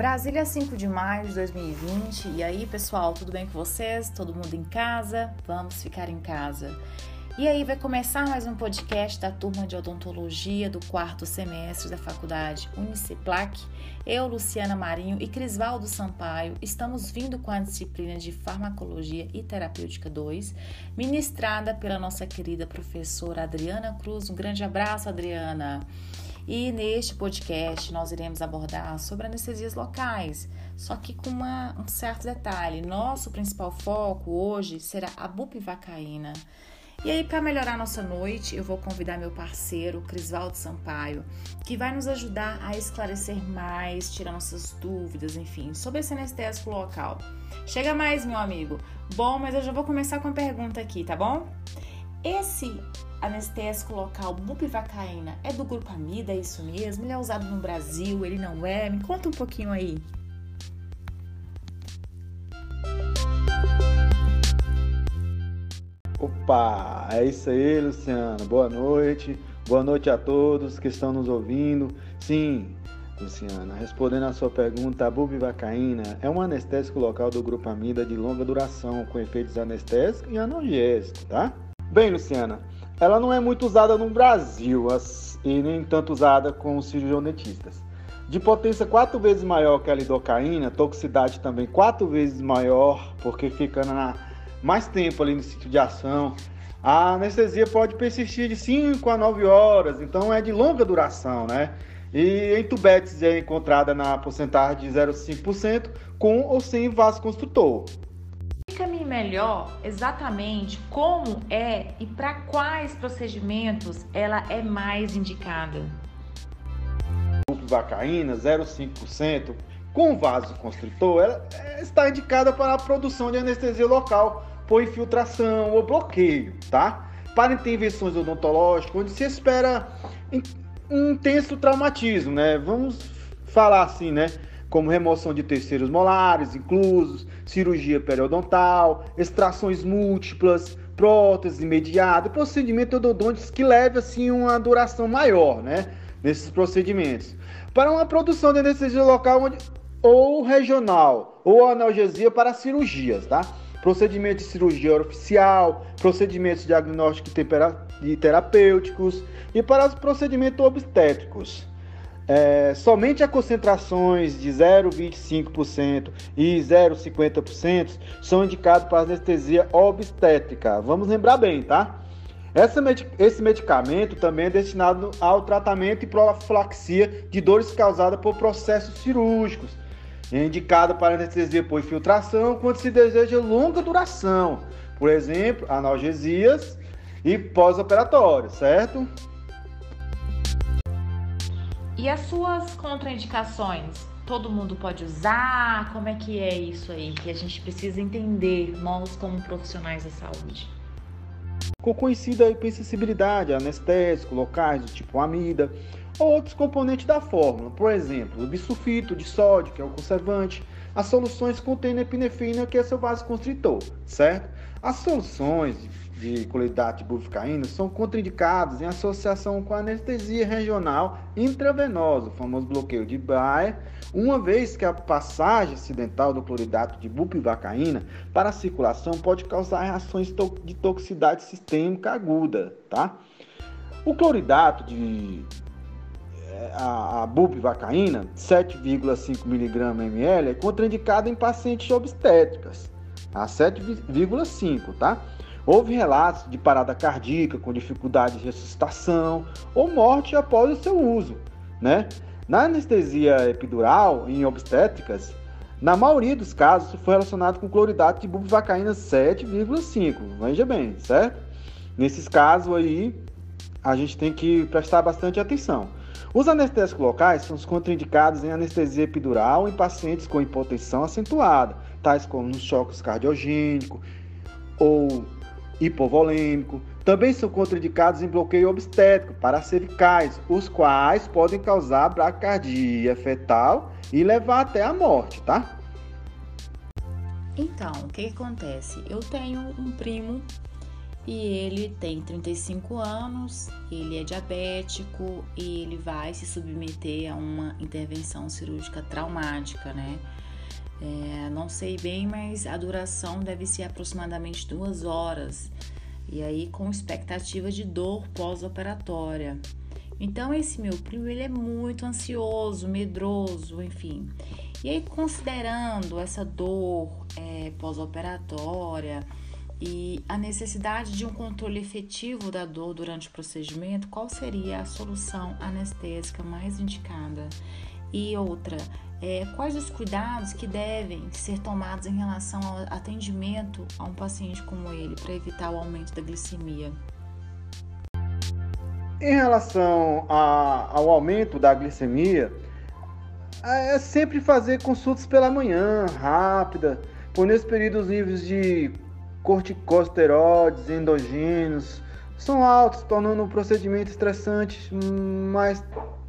Brasília, 5 de maio de 2020. E aí, pessoal, tudo bem com vocês? Todo mundo em casa? Vamos ficar em casa. E aí, vai começar mais um podcast da turma de odontologia do quarto semestre da faculdade Uniceplac. Eu, Luciana Marinho e Crisvaldo Sampaio estamos vindo com a disciplina de Farmacologia e Terapêutica 2, ministrada pela nossa querida professora Adriana Cruz. Um grande abraço, Adriana! E neste podcast nós iremos abordar sobre anestesias locais, só que com uma, um certo detalhe. Nosso principal foco hoje será a bupivacaína. E aí, para melhorar nossa noite, eu vou convidar meu parceiro, Crisvaldo Sampaio, que vai nos ajudar a esclarecer mais, tirar nossas dúvidas, enfim, sobre esse anestésico local. Chega mais, meu amigo. Bom, mas eu já vou começar com a pergunta aqui, tá bom? Esse anestésico local bupivacaína é do grupo Amida, é isso mesmo? Ele é usado no Brasil, ele não é? Me conta um pouquinho aí. Opa, é isso aí, Luciano. Boa noite. Boa noite a todos que estão nos ouvindo. Sim, Luciana, respondendo a sua pergunta, a bupivacaína é um anestésico local do grupo Amida de longa duração, com efeitos anestésicos e analgésicos, tá? Bem, Luciana, ela não é muito usada no Brasil e nem tanto usada com os cirurgiões De potência quatro vezes maior que a lidocaína, toxicidade também quatro vezes maior, porque fica na, mais tempo ali no sítio de ação. A anestesia pode persistir de 5 a 9 horas, então é de longa duração, né? E em tubetes é encontrada na porcentagem de 0,5% com ou sem vasoconstrutor melhor exatamente como é e para quais procedimentos ela é mais indicada. Vacaína 0,5% com vasoconstritor, ela está indicada para a produção de anestesia local por infiltração ou bloqueio, tá? Para intervenções odontológicas, onde se espera um intenso traumatismo, né? Vamos falar assim, né? Como remoção de terceiros molares inclusos, cirurgia periodontal, extrações múltiplas, prótese imediata, procedimento odontológico que leve assim uma duração maior, né, nesses procedimentos. Para uma produção de anestesia local onde, ou regional ou analgesia para cirurgias, tá? Procedimento de cirurgia oficial, procedimentos diagnósticos e terapêuticos e para os procedimentos obstétricos. É, somente a concentrações de 0,25% e 0,50% são indicados para anestesia obstétrica. Vamos lembrar bem, tá? esse medicamento também é destinado ao tratamento e profilaxia de dores causadas por processos cirúrgicos. É indicado para anestesia por infiltração quando se deseja longa duração, por exemplo, analgesias e pós-operatório, certo? E as suas contraindicações? Todo mundo pode usar? Como é que é isso aí que a gente precisa entender, nós como profissionais da saúde? Ficou conhecida a hipersensibilidade anestésico, locais do tipo amida, ou outros componentes da fórmula, por exemplo, o bisulfito de sódio, que é o conservante, as soluções contêm epinefrina, que é seu vasoconstritor, certo? As soluções de cloridato de buficaína são contraindicados em associação com anestesia regional intravenosa, o famoso bloqueio de Bayer, uma vez que a passagem acidental do cloridato de bupivacaína para a circulação pode causar reações de toxicidade sistêmica aguda, tá? O cloridato de a, a bupivacaína, 7,5 mg ml, é contraindicado em pacientes obstétricas, a 7,5, tá? Houve relatos de parada cardíaca com dificuldade de ressuscitação ou morte após o seu uso, né? Na anestesia epidural em obstétricas, na maioria dos casos foi relacionado com cloridato de bupivacaína 7,5. Veja bem, certo? Nesses casos aí, a gente tem que prestar bastante atenção. Os anestésicos locais são os contraindicados em anestesia epidural em pacientes com hipotensão acentuada, tais como choques cardiogênicos ou hipovolêmico. Também são contraindicados em bloqueio obstétrico para cervicais, os quais podem causar braquicardia fetal e levar até a morte, tá? Então, o que acontece? Eu tenho um primo e ele tem 35 anos, ele é diabético e ele vai se submeter a uma intervenção cirúrgica traumática, né? É, não sei bem, mas a duração deve ser aproximadamente duas horas e aí com expectativa de dor pós-operatória. Então esse meu primo ele é muito ansioso, medroso, enfim. E aí considerando essa dor é, pós-operatória e a necessidade de um controle efetivo da dor durante o procedimento, qual seria a solução anestésica mais indicada? E outra, é, quais os cuidados que devem ser tomados em relação ao atendimento a um paciente como ele para evitar o aumento da glicemia? Em relação a, ao aumento da glicemia, é sempre fazer consultas pela manhã, rápida, por nesse período os níveis de corticosteroides endogênios são altos, tornando o procedimento estressante mais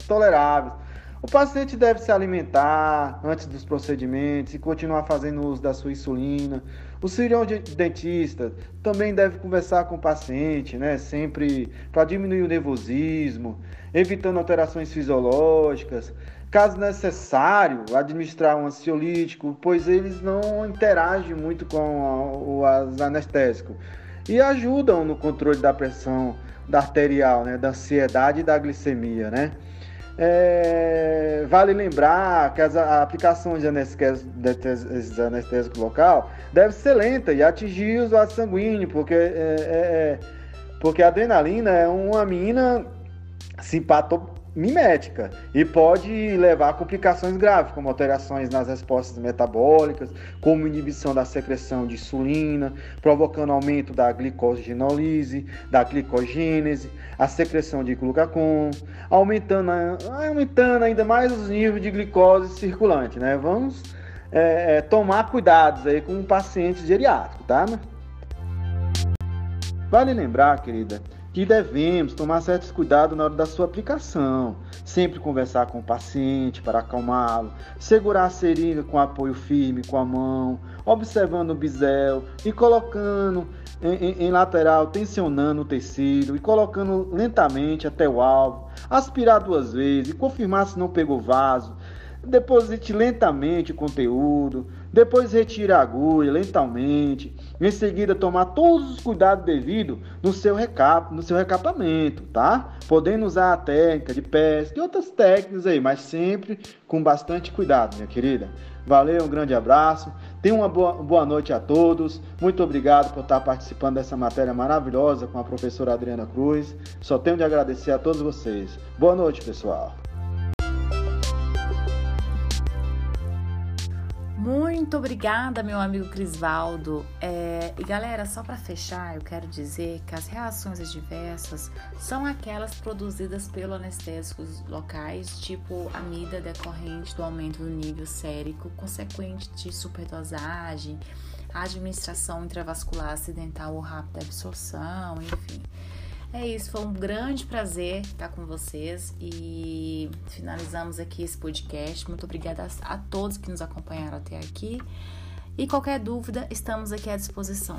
tolerável. O paciente deve se alimentar antes dos procedimentos e continuar fazendo uso da sua insulina. O cirurgião dentista também deve conversar com o paciente, né, sempre para diminuir o nervosismo, evitando alterações fisiológicas. Caso necessário, administrar um ansiolítico, pois eles não interagem muito com os anestésicos e ajudam no controle da pressão da arterial, né, da ansiedade e da glicemia, né? É, vale lembrar que as aplicações de anestésico, anestésico local deve ser lenta e atingir os vasos sanguíneos, porque, é, é, é, porque a adrenalina é uma amina simpato, mimética e pode levar a complicações graves, como alterações nas respostas metabólicas, como inibição da secreção de insulina, provocando aumento da glicogenolise, da glicogênese, a secreção de glucagon, aumentando, aumentando ainda mais os níveis de glicose circulante, né? Vamos é, é, tomar cuidados aí com o paciente geriátrico, tá? Vale lembrar, querida, que devemos tomar certos cuidados na hora da sua aplicação. Sempre conversar com o paciente para acalmá-lo, segurar a seringa com apoio firme com a mão, observando o bisel e colocando em, em, em lateral, tensionando o tecido e colocando lentamente até o alvo, aspirar duas vezes e confirmar se não pegou vaso. Deposite lentamente o conteúdo, depois retire a agulha lentamente. Em seguida, tomar todos os cuidados devidos no seu, recap, no seu recapamento, tá? Podendo usar a técnica de pesca e outras técnicas aí, mas sempre com bastante cuidado, minha querida. Valeu, um grande abraço. Tenha uma boa, boa noite a todos. Muito obrigado por estar participando dessa matéria maravilhosa com a professora Adriana Cruz. Só tenho de agradecer a todos vocês. Boa noite, pessoal. Muito obrigada, meu amigo Crisvaldo. É, e galera, só para fechar, eu quero dizer que as reações adversas são aquelas produzidas pelos anestésicos locais, tipo amida decorrente do aumento do nível sérico, consequente de superdosagem, administração intravascular acidental ou rápida absorção, enfim. É isso, foi um grande prazer estar com vocês e finalizamos aqui esse podcast. Muito obrigada a todos que nos acompanharam até aqui. E qualquer dúvida, estamos aqui à disposição.